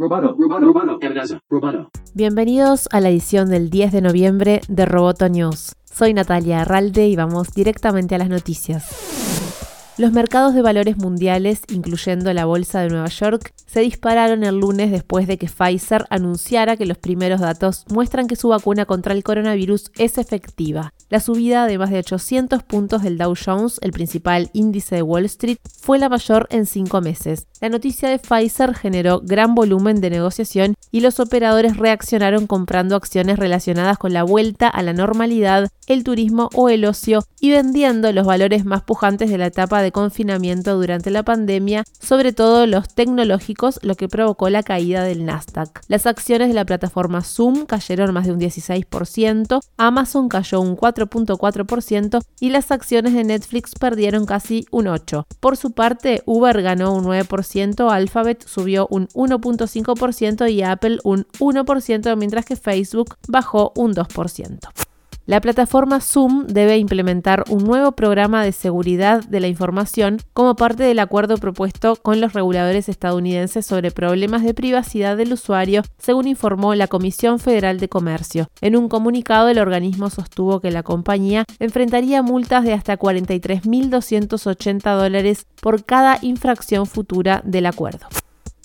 Roboto, roboto, roboto. Bienvenidos a la edición del 10 de noviembre de Roboto News. Soy Natalia Arralde y vamos directamente a las noticias. Los mercados de valores mundiales, incluyendo la Bolsa de Nueva York, se dispararon el lunes después de que Pfizer anunciara que los primeros datos muestran que su vacuna contra el coronavirus es efectiva. La subida de más de 800 puntos del Dow Jones, el principal índice de Wall Street, fue la mayor en cinco meses. La noticia de Pfizer generó gran volumen de negociación y los operadores reaccionaron comprando acciones relacionadas con la vuelta a la normalidad, el turismo o el ocio y vendiendo los valores más pujantes de la etapa de confinamiento durante la pandemia, sobre todo los tecnológicos, lo que provocó la caída del Nasdaq. Las acciones de la plataforma Zoom cayeron más de un 16%, Amazon cayó un 4.4% y las acciones de Netflix perdieron casi un 8%. Por su parte, Uber ganó un 9%, Alphabet subió un 1.5% y Apple un 1%, mientras que Facebook bajó un 2%. La plataforma Zoom debe implementar un nuevo programa de seguridad de la información como parte del acuerdo propuesto con los reguladores estadounidenses sobre problemas de privacidad del usuario, según informó la Comisión Federal de Comercio. En un comunicado, el organismo sostuvo que la compañía enfrentaría multas de hasta 43.280 dólares por cada infracción futura del acuerdo.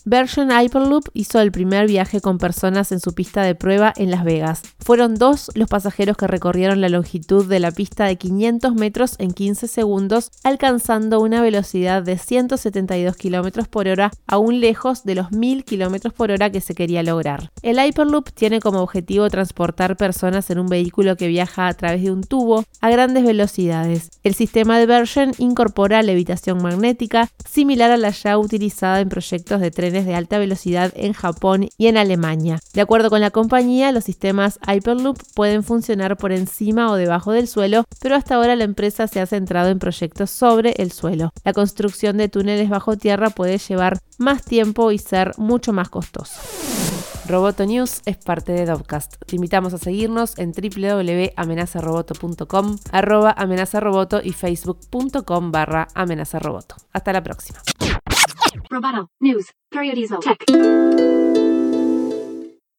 Version Hyperloop hizo el primer viaje con personas en su pista de prueba en Las Vegas. Fueron dos los pasajeros que recorrieron la longitud de la pista de 500 metros en 15 segundos, alcanzando una velocidad de 172 km por hora, aún lejos de los 1000 km por hora que se quería lograr. El Hyperloop tiene como objetivo transportar personas en un vehículo que viaja a través de un tubo a grandes velocidades. El sistema de Version incorpora levitación magnética, similar a la ya utilizada en proyectos de tren de alta velocidad en Japón y en Alemania. De acuerdo con la compañía, los sistemas Hyperloop pueden funcionar por encima o debajo del suelo, pero hasta ahora la empresa se ha centrado en proyectos sobre el suelo. La construcción de túneles bajo tierra puede llevar más tiempo y ser mucho más costoso. Roboto News es parte de Dovcast. Te invitamos a seguirnos en www.amenazaroboto.com, arroba amenazaroboto y facebook.com barra amenazaroboto. Hasta la próxima. Roboto News Periodizo Tech.